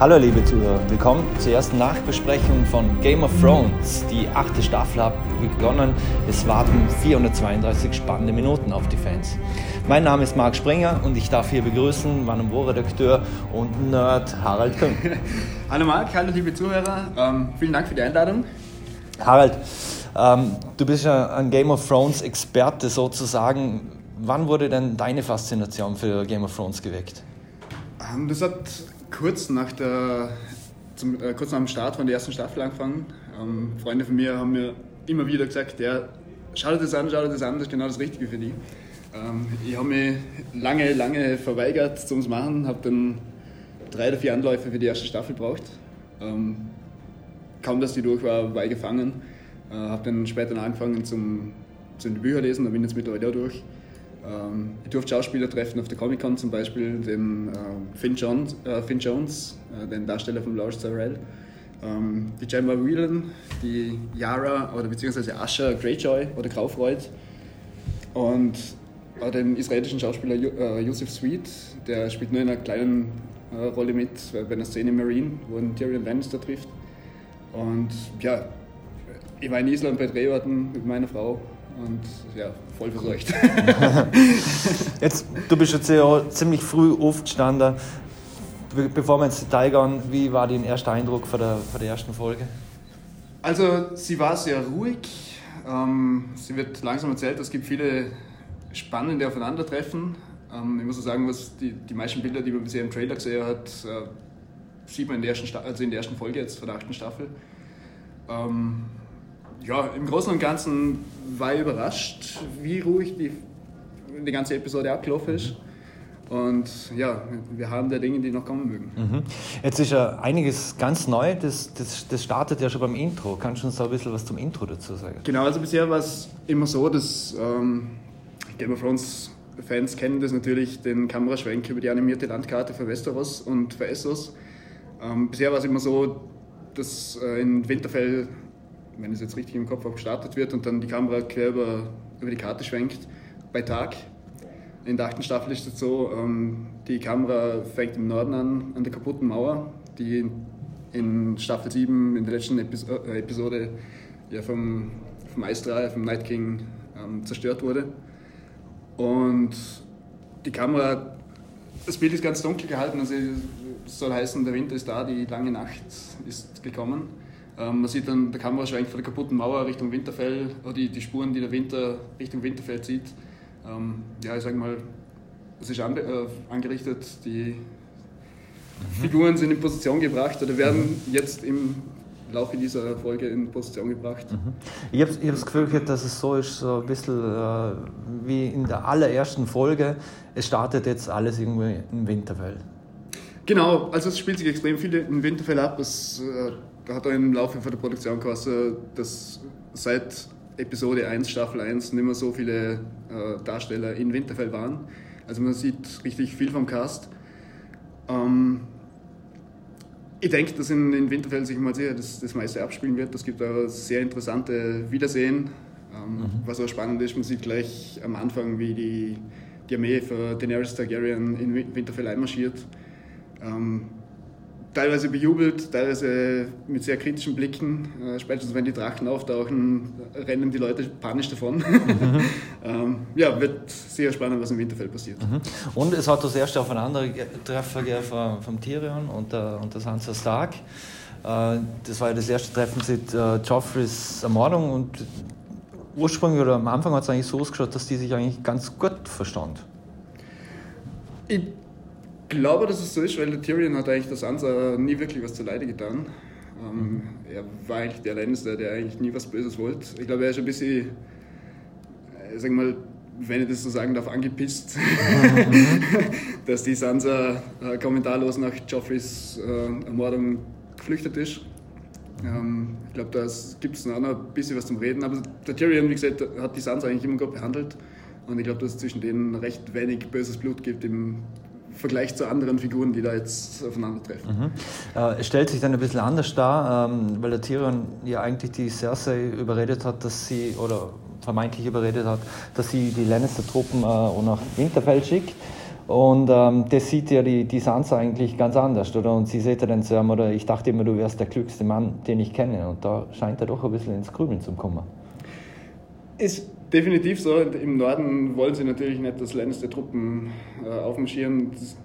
Hallo liebe Zuhörer, willkommen zur ersten Nachbesprechung von Game of Thrones. Die achte Staffel hat begonnen, es warten 432 spannende Minuten auf die Fans. Mein Name ist Marc Springer und ich darf hier begrüßen meinen Wo-Redakteur und Nerd Harald Küng. hallo Marc, hallo liebe Zuhörer, ähm, vielen Dank für die Einladung. Harald, ähm, du bist ja ein Game of Thrones Experte sozusagen. Wann wurde denn deine Faszination für Game of Thrones geweckt? Ähm, das hat kurz nach, der, zum, äh, kurz nach dem Start von der ersten Staffel angefangen. Ähm, Freunde von mir haben mir immer wieder gesagt, ja, schau dir das an, schau dir das an, das ist genau das Richtige für dich. Ähm, ich habe mich lange, lange verweigert zum Machen, habe dann drei oder vier Anläufe für die erste Staffel gebraucht. Ähm, kaum, dass die durch war, war ich gefangen. Äh, habe dann später angefangen zum, zum Bücher lesen, da bin ich jetzt mittlerweile auch durch. Ähm, ich durfte Schauspieler treffen auf der Comic Con zum Beispiel, den äh, Finn Jones, äh, Finn Jones äh, den Darsteller von Lars Tyrell, ähm, die Gemma Whelan, die Yara oder beziehungsweise Asher Greyjoy oder Graufreud und äh, den israelischen Schauspieler äh, Yusuf Sweet, der spielt nur in einer kleinen äh, Rolle mit bei einer Szene in Marine, wo ein Tyrion Lannister trifft. Und ja, ich war in Island bei Drehorten mit meiner Frau und ja, voll versorgt. jetzt, du bist jetzt ja ziemlich früh aufgestanden. Bevor wir ins Detail gehen, wie war dein erster Eindruck von der, von der ersten Folge? Also, sie war sehr ruhig. Ähm, sie wird langsam erzählt, es gibt viele spannende Aufeinandertreffen. Ähm, ich muss sagen, was die, die meisten Bilder, die man bisher im Trailer gesehen hat, äh, sieht man in der, ersten, also in der ersten Folge jetzt von der achten Staffel. Ähm, ja, im Großen und Ganzen war ich überrascht, wie ruhig die, die ganze Episode abgelaufen ist. Und ja, wir haben da Dinge, die noch kommen mögen. Mhm. Jetzt ist ja einiges ganz neu, das, das, das startet ja schon beim Intro. Kannst du uns da ein bisschen was zum Intro dazu sagen? Genau, also bisher war es immer so, dass ähm, Game of Thrones Fans kennen das natürlich, den Kameraschwenk über die animierte Landkarte für Westeros und für Essos. Ähm, bisher war es immer so, dass äh, in Winterfell wenn es jetzt richtig im Kopf habe, gestartet wird und dann die Kamera quer über, über die Karte schwenkt bei Tag. In der achten Staffel ist es so, ähm, die Kamera fängt im Norden an, an der kaputten Mauer, die in Staffel 7, in der letzten Epis äh, Episode ja, vom, vom Eisdrache, vom Night King ähm, zerstört wurde. Und die Kamera, das Bild ist ganz dunkel gehalten, also soll heißen, der Winter ist da, die lange Nacht ist gekommen. Ähm, man sieht dann der Kameraschwenk von der kaputten Mauer Richtung Winterfell, oder die, die Spuren, die der Winter Richtung Winterfell zieht. Ähm, ja, ich sage mal, es ist an, äh, angerichtet, die mhm. Figuren sind in Position gebracht oder werden jetzt im Laufe dieser Folge in Position gebracht. Mhm. Ich habe hab das Gefühl gehabt, dass es so ist, so ein bisschen äh, wie in der allerersten Folge. Es startet jetzt alles irgendwie im Winterfell. Genau, also es spielt sich extrem viel in Winterfell ab. Es, äh, hat er im Laufe von der Produktion geheißen, dass seit Episode 1, Staffel 1 nicht mehr so viele äh, Darsteller in Winterfell waren. Also man sieht richtig viel vom Cast. Ähm, ich denke, dass in, in Winterfell sich mal sehr das, das meiste abspielen wird. Es gibt auch sehr interessante Wiedersehen. Ähm, mhm. Was auch spannend ist, man sieht gleich am Anfang, wie die, die Armee für Daenerys Targaryen in Winterfell einmarschiert. Ähm, teilweise bejubelt, teilweise mit sehr kritischen Blicken. Äh, spätestens wenn die Drachen auftauchen, rennen die Leute panisch davon. Mhm. ähm, ja, wird sehr spannend, was im Winterfell passiert. Mhm. Und es hat das erste Aufeinandertreffen von, vom Tyrion und der, und der Sansa Stark. Äh, das war ja das erste Treffen seit äh, Joffreys Ermordung und ursprünglich oder am Anfang hat es eigentlich so ausgeschaut, dass die sich eigentlich ganz gut verstand. Ich glaube, dass es so ist, weil der Tyrion hat eigentlich der Sansa nie wirklich was zuleide getan. Ähm, er war eigentlich der Lannister, der eigentlich nie was Böses wollte. Ich glaube, er ist ein bisschen, äh, sag mal, wenn ich das so sagen darf, angepisst, dass die Sansa äh, kommentarlos nach Joffreys äh, Ermordung geflüchtet ist. Ähm, ich glaube, da gibt es noch ein bisschen was zum Reden. Aber der Tyrion, wie gesagt, hat die Sansa eigentlich immer gut behandelt. Und ich glaube, dass es zwischen denen recht wenig böses Blut gibt im Vergleich zu anderen Figuren, die da jetzt aufeinandertreffen. Mhm. Äh, es stellt sich dann ein bisschen anders dar, ähm, weil der Tyrion ja eigentlich die Cersei überredet hat, dass sie, oder vermeintlich überredet hat, dass sie die Lannister-Truppen äh, nach Winterfell schickt. Und ähm, das sieht ja die, die Sansa eigentlich ganz anders, oder? Und sie sieht ja dann zu ihm, oder ich dachte immer, du wärst der klügste Mann, den ich kenne. Und da scheint er doch ein bisschen ins Grübeln zu kommen. Ist definitiv so. Im Norden wollen sie natürlich nicht, dass Lannister-Truppen äh, aufmarschieren. Das,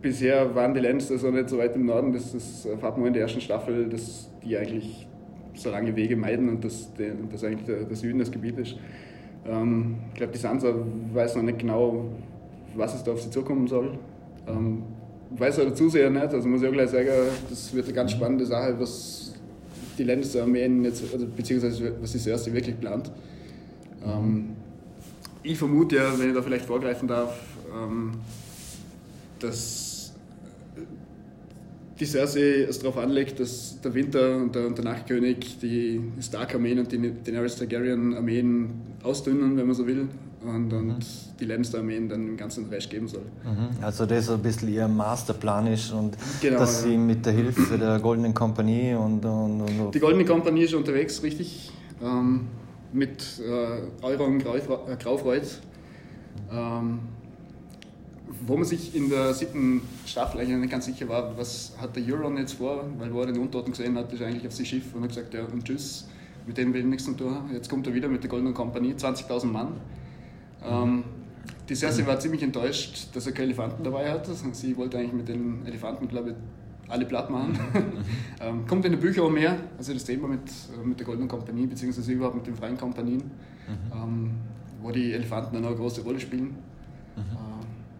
bisher waren die Lannister so nicht so weit im Norden, das, erfahrt man in der ersten Staffel, dass die eigentlich so lange Wege meiden und dass, dass eigentlich der, der Süden das Gebiet ist. Ähm, ich glaube, die Sansa weiß noch nicht genau, was es da auf sie zukommen soll. Ähm, weiß der Zuseher nicht, also muss ich auch gleich sagen, das wird eine ganz spannende Sache, was die Lannister-Armeen jetzt, also, beziehungsweise was die Cersei wirklich plant. Ähm, ich vermute ja, wenn ich da vielleicht vorgreifen darf, ähm, dass die Cersei es darauf anlegt, dass der Winter und der, und der Nachtkönig die Stark-Armeen und die Daenerys Targaryen-Armeen ausdünnen, wenn man so will, und, und mhm. die Lannister-Armeen dann im ganzen Reich geben soll. Mhm. Also das ein bisschen ihr Masterplan ist und genau, dass ja. sie mit der Hilfe der Goldenen Kompanie und, und, und Die Goldene Kompanie ist unterwegs, richtig, ähm, mit äh, Euron Graufreud. Ähm, wo man sich in der siebten Staffel eigentlich nicht ganz sicher war, was hat der Euron jetzt vor, weil wo er den Untoten gesehen hat, ist eigentlich auf sein Schiff und hat gesagt, ja und tschüss, mit dem will ich nichts zu tun. Jetzt kommt er wieder mit der Goldenen Kompanie, 20.000 Mann. Ähm, die Cersei war ziemlich enttäuscht, dass er keine Elefanten dabei hat. Sie wollte eigentlich mit den Elefanten, glaube ich, alle platt machen. ähm, kommt in den Büchern auch mehr, also das Thema mit, äh, mit der Goldenen Kompanie, beziehungsweise überhaupt mit den freien Kompanien, mhm. ähm, wo die Elefanten dann eine große Rolle spielen. Mhm.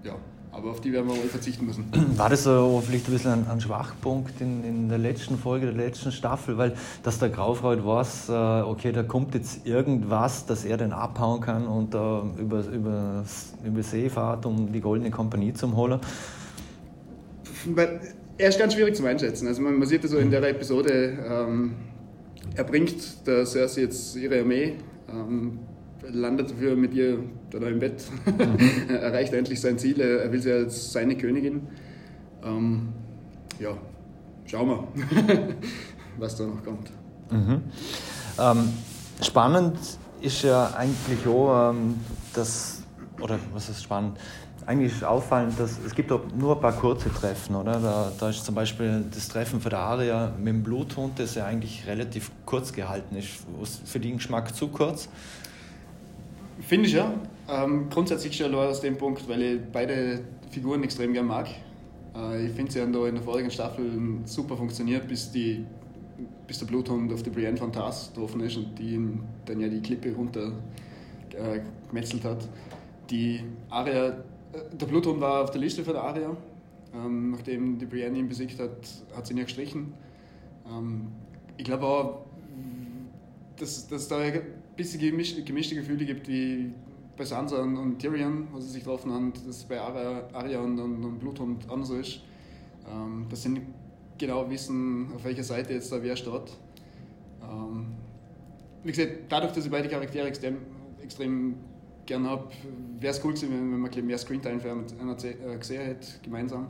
Äh, ja, aber auf die werden wir wohl verzichten müssen. War das so vielleicht ein bisschen ein, ein Schwachpunkt in, in, der letzten Folge, der letzten Staffel, weil dass der Graufreud weiß, äh, okay, da kommt jetzt irgendwas, dass er den abhauen kann und äh, über, über, über See fahrt, um die Goldene Kompanie zu holen? Weil er ist ganz schwierig zu einschätzen. Also man, man sieht so in der Episode, ähm, er bringt der Cersei jetzt ihre Armee. Ähm, landet dafür mit ihr da im Bett, mhm. erreicht endlich sein Ziel, er will sie als seine Königin. Ähm, ja, schauen wir, was da noch kommt. Mhm. Ähm, spannend ist ja eigentlich auch, ähm, dass, oder was ist spannend? Eigentlich ist auffallend, dass es gibt nur ein paar kurze Treffen, oder? Da, da ist zum Beispiel das Treffen für der Aria mit dem Bluthund, das ja eigentlich relativ kurz gehalten ist. Für den Geschmack zu kurz. Finde ich ja. Ähm, grundsätzlich schon aus dem Punkt, weil ich beide Figuren extrem gern mag. Äh, ich finde, sie haben da in der vorigen Staffel super funktioniert, bis, die, bis der Bluthund auf die Brienne von Tars getroffen ist und die dann ja die Klippe runter äh, gemetzelt hat. Die Aria, der Bluthund war auf der Liste für Aria. Ähm, nachdem die Brienne ihn besiegt hat, hat sie ihn ja gestrichen. Ähm, ich glaube auch, dass, dass da bisschen gemischte, gemischte Gefühle gibt wie bei Sansa und, und Tyrion, wo sie sich getroffen haben, dass es bei Arya, Arya und, und, und Bluthund anders ist. Ähm, dass sie nicht genau wissen, auf welcher Seite jetzt da wer steht. Ähm, wie gesagt, dadurch, dass ich beide Charaktere extrem, extrem gern habe, wäre es cool gewesen, wenn, man mehr Screentime für einen äh, gesehen hätte, gemeinsam.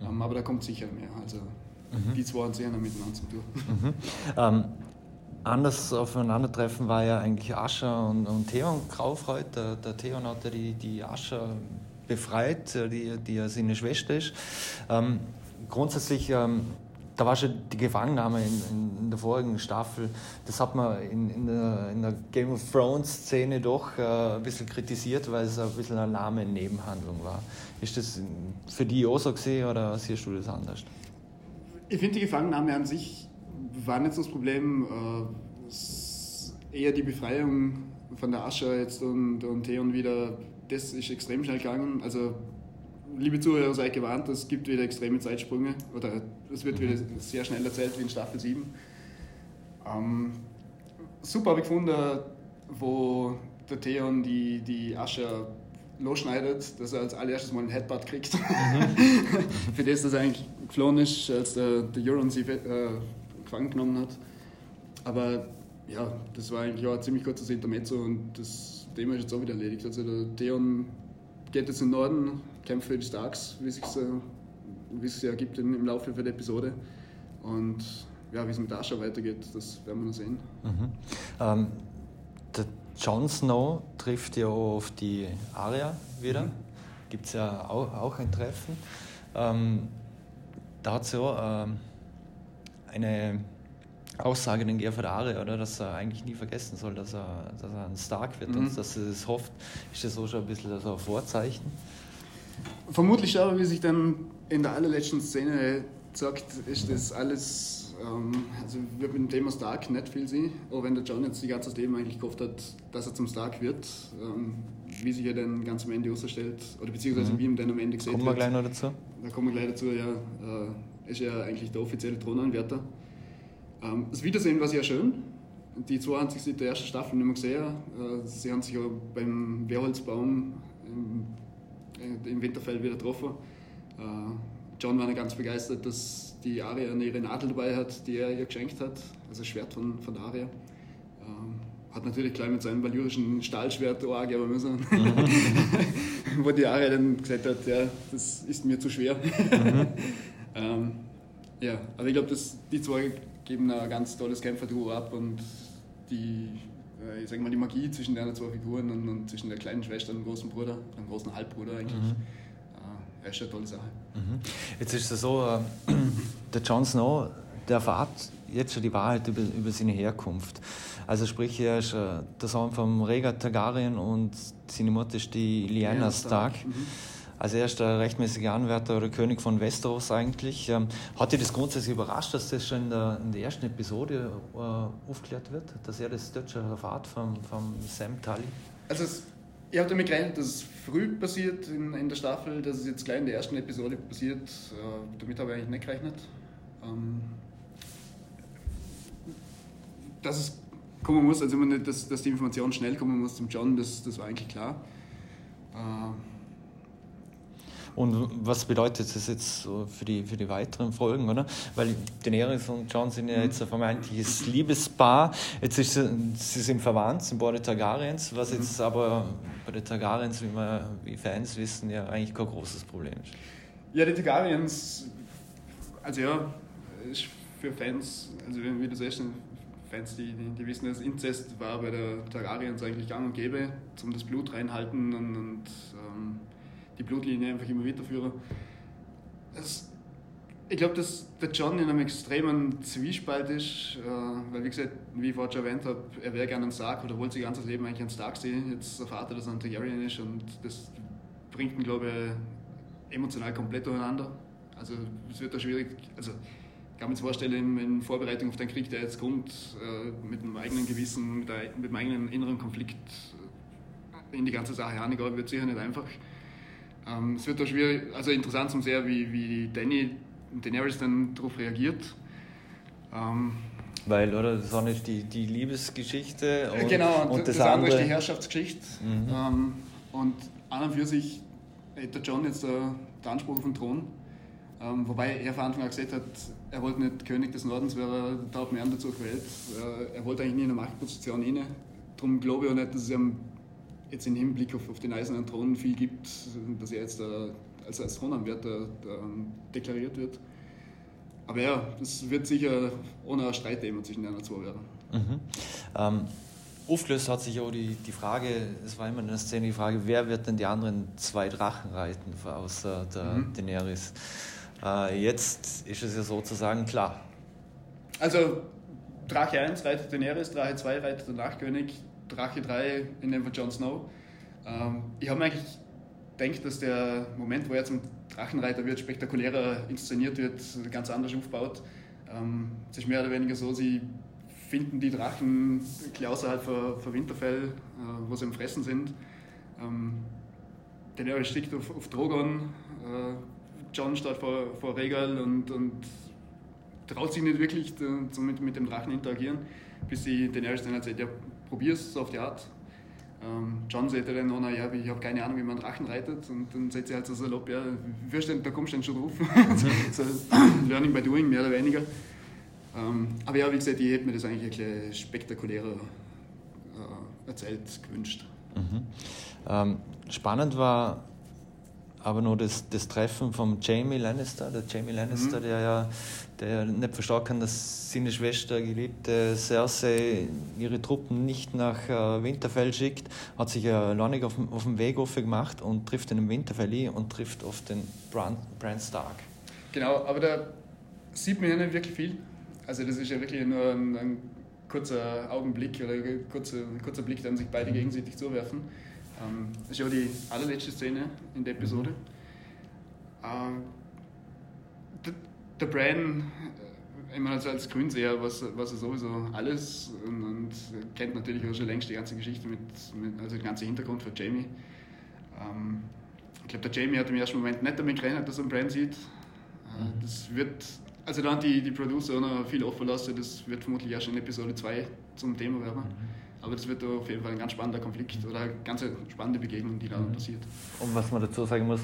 Mhm. Ähm, aber da kommt sicher mehr. Also mhm. die zwei haben sehr miteinander zu tun. Mhm. Ähm, anders aufeinandertreffen war ja eigentlich Ascher und, und Theon Graufreud. Der, der Theon hat ja die, die Ascher befreit, die, die ja seine Schwester ist. Ähm, grundsätzlich, ähm, da war schon die Gefangennahme in, in, in, der vorigen Staffel, das hat man in, in, der, in der Game of Thrones Szene doch äh, ein bisschen kritisiert, weil es ein bisschen eine lahme Nebenhandlung war. Ist das für die auch so gesehen oder siehst du das anders? Ich finde die Gefangennahme an sich war nicht so das Problem. Äh, eher die Befreiung von der Asche jetzt und, und Theon wieder, das ist extrem schnell gegangen. Also, liebe Zuhörer, seid gewarnt, es gibt wieder extreme Zeitsprünge oder es wird wieder sehr schnell erzählt wie in Staffel 7. Ähm, super habe ich gefunden, wo der Theon die, die Asche losschneidet, dass er als allererstes mal einen Headbutt kriegt. Mhm. Für das, dass er eigentlich geflohen ist, als der, der Euron sie äh, gefangen genommen hat. Aber ja, das war eigentlich auch ein ziemlich kurzes Intermezzo und das Thema ist jetzt auch wieder erledigt. Also der Theon geht jetzt in den Norden, kämpft für die Starks, wie es sich wie es sich ergibt im Laufe der Episode. Und ja, wie es mit Asha weitergeht, das werden wir noch sehen. Mhm. Ähm, der Jon Snow trifft ja auf die Arya wieder. Mhm. gibt es ja auch, auch, ein Treffen. Ähm, da hat es ja ähm, eine Aussage den Gerhard Are, oder, dass er eigentlich nie vergessen soll, dass er, dass er ein Stark wird mhm. und dass er es hofft. Ist das so schon ein bisschen so ein Vorzeichen? Vermutlich schon, wie sich dann in der allerletzten Szene sagt, ist das alles, ähm, also wird mit dem Thema Stark nicht viel sehen, auch wenn der John jetzt die ganze Leben eigentlich gehofft hat, dass er zum Stark wird, ähm, wie sich er dann ganz am Ende ausstellt, oder beziehungsweise mhm. wie ihm dann am Ende gesehen wird. Kommen wir gleich noch dazu? Da kommen wir gleich dazu, ja. Äh, ist ja eigentlich der offizielle Thronanwärter. Ähm, das Wiedersehen war sehr schön. Die zwei haben sich seit der ersten Staffel nicht mehr gesehen. Äh, sie haben sich auch beim Wehrholzbaum im, äh, im Winterfell wieder getroffen. Äh, John war nicht ganz begeistert, dass die Aria ihre Nadel dabei hat, die er ihr geschenkt hat, also das Schwert von, von Aria. Ähm, hat natürlich gleich mit seinem valyrischen Stahlschwert angeben müssen, wo die Aria dann gesagt hat, ja, das ist mir zu schwer. Mhm. ähm, ja, aber ich glaube, die zwei geben ein ganz tolles Kämpferduo ab und die, äh, ich sag mal, die Magie zwischen den zwei Figuren und, und, zwischen der kleinen Schwester und dem großen Bruder, dem großen Halbbruder eigentlich, mhm. äh, ist eine tolle Sache. Mhm. Jetzt ist es so, äh, der Jon Snow, der erfahrt jetzt schon die Wahrheit über, über seine Herkunft. Also sprich, er ist äh, der Sohn von Rhaegar Targaryen und seine Mutter ist die Lyanna Stark. Stark. Mhm. Also er ist der rechtmäßige Anwärter oder König von Westeros eigentlich. Ähm, hat dich das grundsätzlich überrascht, dass das schon in der, in der ersten Episode äh, aufgeklärt wird, dass er das dort schon erfahrt vom, vom Sam Tully? Also es, ich habe damit gerechnet, dass es früh passiert in, in, der Staffel, dass es jetzt gleich in der ersten Episode passiert. Äh, damit habe ich eigentlich nicht gerechnet. Ähm, dass es kommen muss, also dass, dass die Information schnell kommen muss zum John, das, das war eigentlich klar. Äh, und was bedeutet das jetzt so für die, für die weiteren Folgen, oder? Weil Daenerys und Jon sind ja jetzt ein vermeintliches Liebespaar. Jetzt ist sie, sie sind verwandt, sind beide Targaryens, was jetzt aber bei den Targaryens, wie wir wie Fans wissen, ja eigentlich kein großes Problem ist. Ja, die Targaryens, also ja, ist für Fans, also wie du sagst, Fans, die, die, die, wissen, dass Inzest war bei der Targaryens eigentlich gang und gäbe, zum das Blut reinhalten und, und ähm, die Blutlinie einfach immer weiterführen. Das, ich glaube, dass der John in einem extremen Zwiespalt ist, äh, weil, wie gesagt, wie ich vorhin schon erwähnt habe, er wäre gerne ein Stark oder wollte sein ganzes Leben eigentlich ein Stark sehen. Jetzt erfahrt er, dass er ein Targaryen ist und das bringt ihn, glaube ich, emotional komplett durcheinander. Also, es wird da schwierig. Also, ich kann mir jetzt vorstellen, in, Vorbereitung auf den Krieg, der jetzt kommt, äh, mit dem eigenen Gewissen, mit, der, dem eigenen inneren Konflikt in die ganze Sache reingehen, wird sicher nicht einfach. Ähm, es wird da schwierig, also interessant zum sehen, wie, wie Danny Daenerys dann darauf reagiert. Ähm, Weil, oder? Das eine ist die, die Liebesgeschichte und, genau, und, und das, das, andere ist die Herrschaftsgeschichte. Mhm. Ähm, und an und für sich hat der John jetzt der, der Anspruch auf den Thron. Ähm, wobei er von Anfang an gesagt hat, er wollte nicht König des Nordens, weil er da mehr dazu gewählt. Äh, er wollte eigentlich nie in eine Machtposition inne. Darum glaube ich auch nicht, dass es ihm jetzt im Hinblick auf, auf den eisernen Thron viel gibt, dass er jetzt äh, als, als Thronanwärter äh, deklariert wird. Aber ja, das wird sicher ohne Streitthema zwischen den zwei werden. Mhm. Ähm, aufgelöst hat sich auch die, die Frage, es war immer in der Szene die Frage, wer wird denn die anderen zwei Drachen reiten, außer der mhm. Daenerys? Äh, jetzt ist es ja sozusagen klar. Also Drache 1 reitet Daenerys, Drache 2 reitet der Nachkönig, Drache 3 in dem von Jon Snow. Ähm, ich habe mir eigentlich gedacht, dass der Moment, wo er zum Drachenreiter wird, spektakulärer inszeniert wird, ganz anders aufbaut. Ähm, es ist mehr oder weniger so, sie finden die Drachen außerhalb von, von Winterfell, äh, wo sie im Fressen sind. Ähm, Daenerys stickt auf, auf Drogon, äh, John steht vor, vor Regal und, und traut sich nicht wirklich zu, mit, mit dem Drachen interagieren, bis sie Daenerys dann erzählt, ja, probier es auf die Art. Ähm, John sagt dann noch, ja, ich habe keine Ahnung, wie man Drachen reitet. Und dann sagt sie halt so salopp, ja, denn, da kommst du dann schon drauf. so, Learning by doing, mehr oder weniger. Ähm, aber ja, wie gesagt, ich hätte mir das eigentlich ein bisschen spektakulärer äh, erzählt gewünscht. Mhm. Ähm, spannend war aber nur das, das Treffen von Jamie Lannister, der Jamie Lannister, mhm. der ja der nicht verstehen kann, dass seine Schwester, geliebte Cersei, ihre Truppen nicht nach äh, Winterfell schickt, hat sich ja Lonnig auf, auf dem Weg gemacht und trifft in Winterfell und trifft auf den Bran, Bran Stark. Genau, aber da sieht man ja nicht wirklich viel. Also das ist ja wirklich nur ein, ein kurzer Augenblick oder ein kurzer, kurzer Blick, dann sich beide mhm. gegenseitig zuwerfen. Ähm, das ist ja die allerletzte Szene in der Episode. Ähm, der, der Bran, äh, ich meine, also als Grünseher, was, was er sowieso alles und, und, kennt natürlich auch schon längst die ganze Geschichte mit, mit also den ganzen Hintergrund von Jamie. Ähm, ich glaube, der Jamie hat im ersten Moment nicht damit gerechnet, dass er einen Bran sieht. Äh, mhm. Das wird, also da haben die, die Producer auch noch viel offen lassen, das wird vermutlich erst in Episode 2 zum Thema werden. Mhm. Aber das wird auf jeden Fall ein ganz spannender Konflikt oder eine ganz spannende Begegnung, die da mhm. passiert. Und was man dazu sagen muss,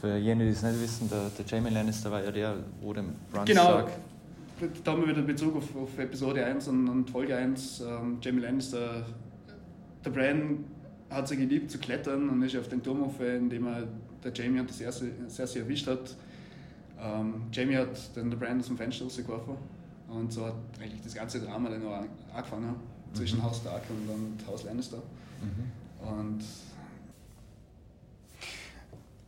für jene, die es nicht wissen, der, der Jamie Lannister war ja der, wo dem Bran Genau, sagt, da haben wir wieder Bezug auf, auf Episode 1 und, und Folge 1. Ähm, Jamie Lannister, der Bran hat sich geliebt zu klettern und ist auf den Turm auf, indem er der Jamie und das erste Cersei erwischt hat. Ähm, Jamie hat dann der Bran aus dem Fenster rausgeworfen und so hat eigentlich das ganze Drama dann noch angefangen zwischen mhm. Haus Stark und, und Haus Lannister. Mhm. Und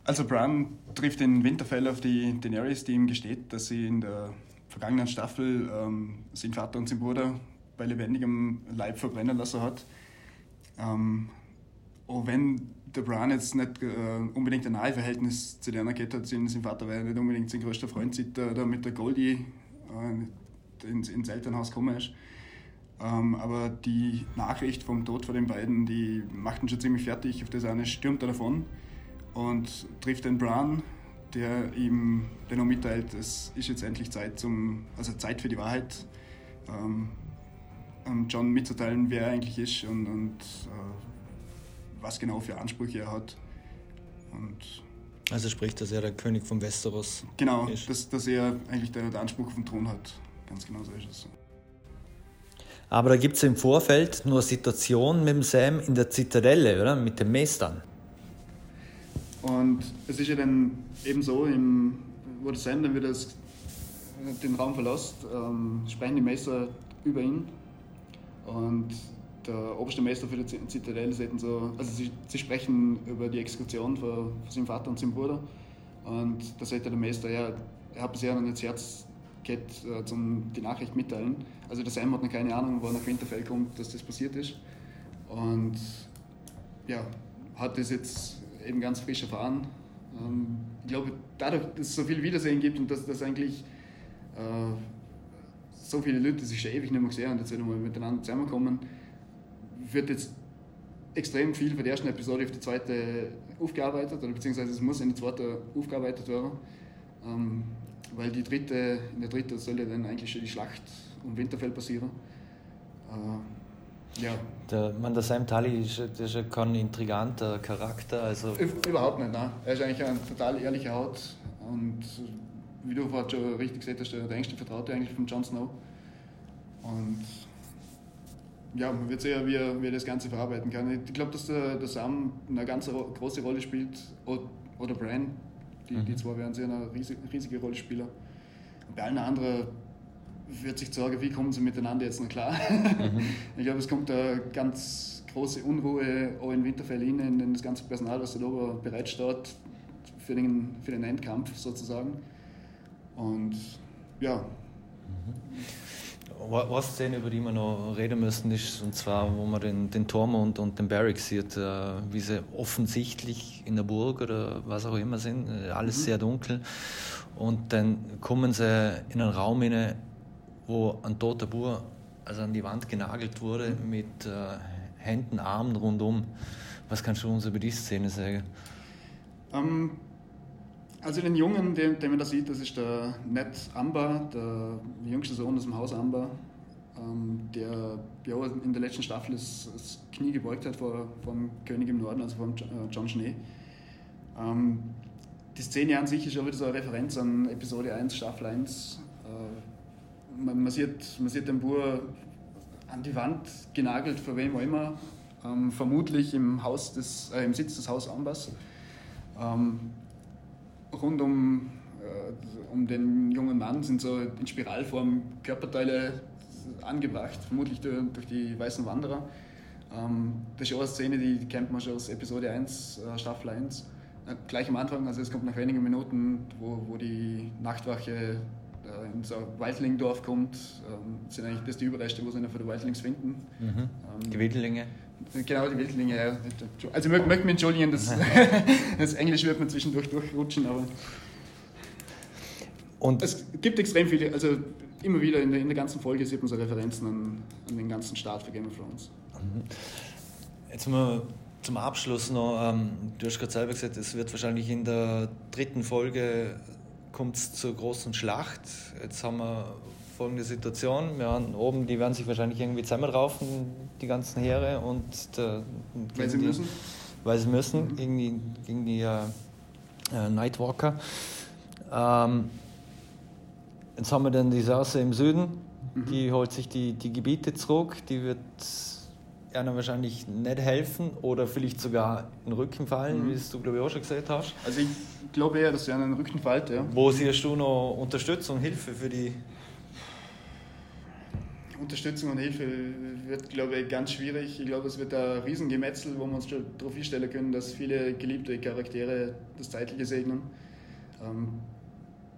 also Bran trifft in Winterfell auf die Daenerys, die ihm gesteht, dass sie in der vergangenen Staffel ähm, seinen Vater und seinen Bruder bei lebendigem Leib verbrennen lassen hat. Ähm, auch wenn der Bran jetzt nicht äh, unbedingt ein nahe Verhältnis zu der geht hat, sein, sein Vater war nicht unbedingt sein größter Freund, seit er da mit der Goldie äh, ins, ins Elternhaus gekommen ist. Ähm, aber die Nachricht vom Tod von den beiden, die macht ihn schon ziemlich fertig. Auf das eine stürmt er davon und trifft den Bran, der ihm dennoch mitteilt, es ist jetzt endlich Zeit, zum, also Zeit für die Wahrheit, ähm, John mitzuteilen, wer er eigentlich ist und, und äh, was genau für Ansprüche er hat. Und also sprich, dass er der König von Westeros genau, ist. Genau, dass, dass er eigentlich der, der Anspruch auf den Thron hat. Ganz genau so ist es. Aber da gibt es im Vorfeld nur Situationen mit dem Sam in der Zitadelle, oder? Mit dem Meistern. Und es ist ja dann eben so, im, wo der Sam dann wieder das, den Raum verlässt, ähm, sprechen die Meister über ihn. Und der oberste Meister für die Zitadelle sagt so, also sie, sie sprechen über die Exekution von, von seinem Vater und seinem Bruder. Und da sagt der Meister, ja, er hat bisher noch nicht das Herz geht, äh, zum die Nachricht mitteilen. Also der Sam hat noch keine Ahnung, wo er nach Winterfell kommt, dass das passiert ist. Und ja, hat das jetzt eben ganz frisch erfahren. Ähm, ich glaube, dadurch, dass es so viel Wiedersehen gibt und dass, dass eigentlich äh, so viele Leute sich schon ewig nicht mehr gesehen haben, jetzt wieder mal miteinander zusammenkommen, wird jetzt extrem viel von der ersten Episode auf die zweite aufgearbeitet, oder beziehungsweise es muss in die zweite aufgearbeitet werden. Ähm, weil die dritte, in der dritten soll ja dann eigentlich schon die Schlacht um Winterfell passieren. Äh, ja. Der, Sam Tully ist, ist kein intriganter Charakter. Also Überhaupt nicht, nein. Er ist eigentlich ein total ehrlicher Haut und wie du vorhin schon richtig gesagt hast, der engste Vertraute eigentlich von Jon Snow. Und ja, man wird sehen, wie er, wie er das Ganze verarbeiten kann. Ich glaube, dass der, der Sam eine ganz große Rolle spielt, oder Bran, die, mhm. die zwei werden sehr eine riesige, riesige Rolle spielen. Und bei allen anderen wird sich sagen, wie kommen sie miteinander jetzt noch klar. Mhm. Ich glaube, es kommt eine ganz große Unruhe auch in Winterfell in, in das ganze Personal, was da oben bereitsteht für den, für den Endkampf sozusagen. Und ja. Mhm. Eine Szene, über die wir noch reden müssen, ist, und zwar, wo man den, den Tormund und den Barrick sieht, äh, wie sie offensichtlich in der Burg oder was auch immer sind, äh, alles mhm. sehr dunkel. Und dann kommen sie in einen Raum hinein, wo ein toter Bur also an die Wand genagelt wurde mit äh, Händen, Armen rundum. Was kannst du uns über diese Szene sagen? Ähm, also den Jungen, den, den man da sieht, das ist der Ned Amber, der jüngste Sohn aus dem Haus Amber, ähm, der ja, in der letzten Staffel das, das Knie gebeugt hat vor, vom König im Norden, also vom äh, John Schnee. Ähm, die Szene an sich ist auch wieder so eine Referenz an Episode 1, Staffel 1. Äh, man, man, sieht, man sieht den Bur an die Wand genagelt, vor wem auch immer, ähm, vermutlich im, Haus des, äh, im Sitz des Haus Ambers. Ähm, rund um, äh, um den jungen Mann sind so in Spiralform Körperteile angebracht, vermutlich durch, durch die weißen Wanderer. Ähm, das ist auch eine Szene, die kennt man schon aus Episode 1, äh, Staffel 1. Äh, gleich am Anfang, also es kommt nach wenigen Minuten, wo, wo die Nachtwache äh, in so ein Waldlingdorf kommt, ähm, sind eigentlich das die Überreste, wo sie von der Waldlings finden. Mhm. Ähm, die Wildlinge. Genau, die Wildlinge, ja. Also ich möchte mich entschuldigen, das, das Englisch wird man zwischendurch durchrutschen, aber und es gibt extrem viele, also immer wieder in der, in der ganzen Folge sieht man so Referenzen an, an den ganzen Start für Game of Thrones. Mhm. Jetzt mal zum Abschluss noch, ähm, du hast gerade selber gesagt, es wird wahrscheinlich in der dritten Folge kommt es zur großen Schlacht. Jetzt haben wir folgende Situation. Wir haben oben, die werden sich wahrscheinlich irgendwie zusammenraufen, die ganzen Heere. Und der, weil sie die, müssen? Weil sie müssen, mhm. gegen die, gegen die äh, äh, Nightwalker. Ähm, jetzt haben wir dann die Sause im Süden, mhm. die holt sich die, die Gebiete zurück, die wird einer wahrscheinlich nicht helfen oder vielleicht sogar in den Rücken fallen, mhm. wie es du glaube ich auch schon gesagt hast. Also ich glaube eher, dass er in den Rücken fällt, ja. Wo siehst du noch Unterstützung, Hilfe für die? Unterstützung und Hilfe wird, glaube ich, ganz schwierig. Ich glaube, es wird ein Riesengemetzel, wo wir uns schon darauf stellen können, dass viele geliebte Charaktere das Zeitliche segnen. Ähm,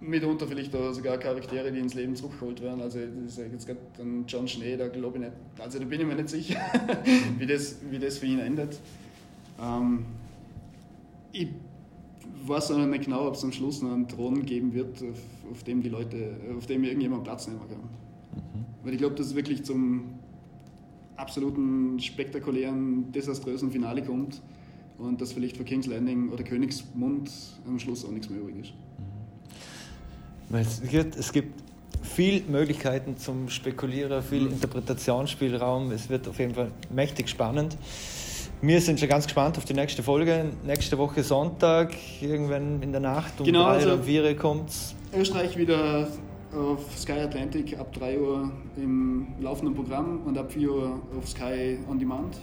mitunter vielleicht auch sogar Charaktere, die ins Leben zurückgeholt werden. Also das ist jetzt gerade ein John Schnee, da glaube ich nicht, also da bin ich mir nicht sicher, wie, das, wie das für ihn endet. Ähm, ich weiß auch nicht genau, ob es am Schluss noch einen Thron geben wird, auf, auf, dem die Leute, auf dem irgendjemand Platz nehmen kann. Mhm. Weil ich glaube, dass es wirklich zum absoluten spektakulären, desaströsen Finale kommt und dass vielleicht für King's Landing oder Königsmund am Schluss auch nichts mehr übrig ist. Es gibt, es gibt viel Möglichkeiten zum Spekulieren, viel mhm. Interpretationsspielraum. Es wird auf jeden Fall mächtig spannend. Wir sind schon ganz gespannt auf die nächste Folge. Nächste Woche Sonntag, irgendwann in der Nacht um genau, drei also oder vier kommt es. Österreich wieder auf Sky Atlantic ab 3 Uhr im laufenden Programm und ab 4 Uhr auf Sky On Demand.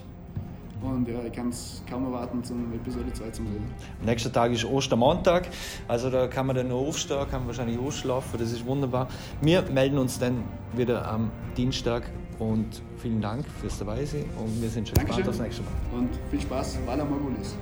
Und ja, ich kann es kaum erwarten, zum Episode 2 zu sehen. Nächster Tag ist Ostermontag, also da kann man dann noch aufstehen, kann wahrscheinlich ausschlafen, das ist wunderbar. Wir melden uns dann wieder am Dienstag und vielen Dank fürs Dabeisein und wir sind schon Dankeschön. gespannt aufs nächste Mal. Und viel Spaß, Walla Morgulis.